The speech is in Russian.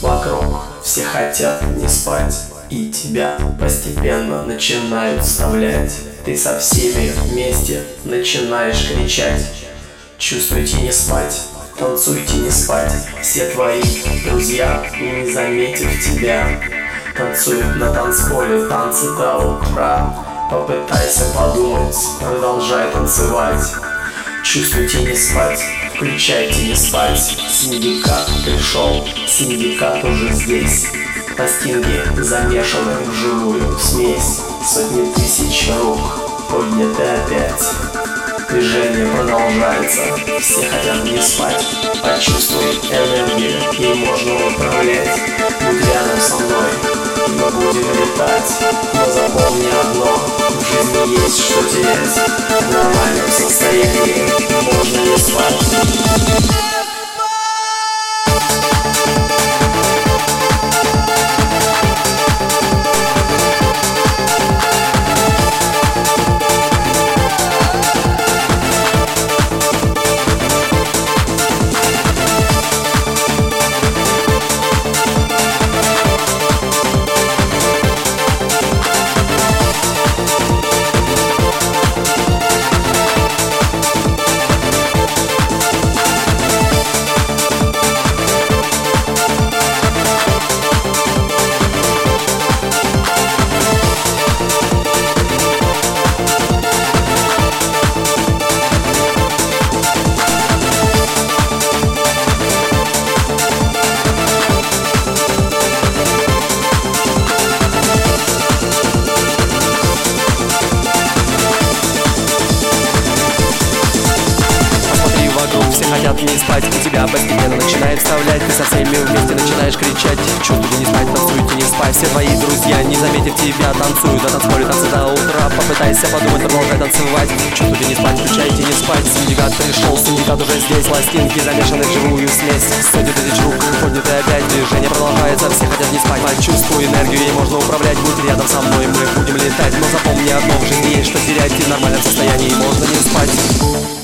вокруг. Все хотят не спать И тебя постепенно начинают вставлять. Ты со всеми вместе начинаешь кричать. Чувствуйте не спать, танцуйте не спать. Все твои друзья, не заметив тебя Танцуют на танцполе танцы до утра. Попытайся подумать, продолжай танцевать. Чувствуйте не спать, включайте не спать Синдикат пришел, синдикат уже здесь. Пластинки замешаны в живую смесь. Сотни тысяч рук подняты опять. Движение продолжается, все хотят не спать. Почувствуй энергию, ей можно управлять. Будь рядом со мной, мы будем летать. Но запомни одно, есть что терять В нормальном состоянии. Можно не спать хотят не спать. У тебя постепенно начинает вставлять. Ты со всеми вместе начинаешь кричать. Чувствуй не спать, танцуйте не спать. Все твои друзья, не заметив тебя, танцуют. На танцполе танцы до утра. Попытайся подумать, продолжай танцевать. Чувствуйте не спать, включайте не спать. Синдикат пришел, синдикат уже здесь. Пластинки замешаны в живую смесь. Сотни тысяч рук, подняты опять. Движение продолжается, все хотят не спать. Почувствуй энергию, ей можно управлять. Будь рядом со мной, мы будем летать. Но запомни одно, в жизни есть что терять И в нормальном состоянии можно не спать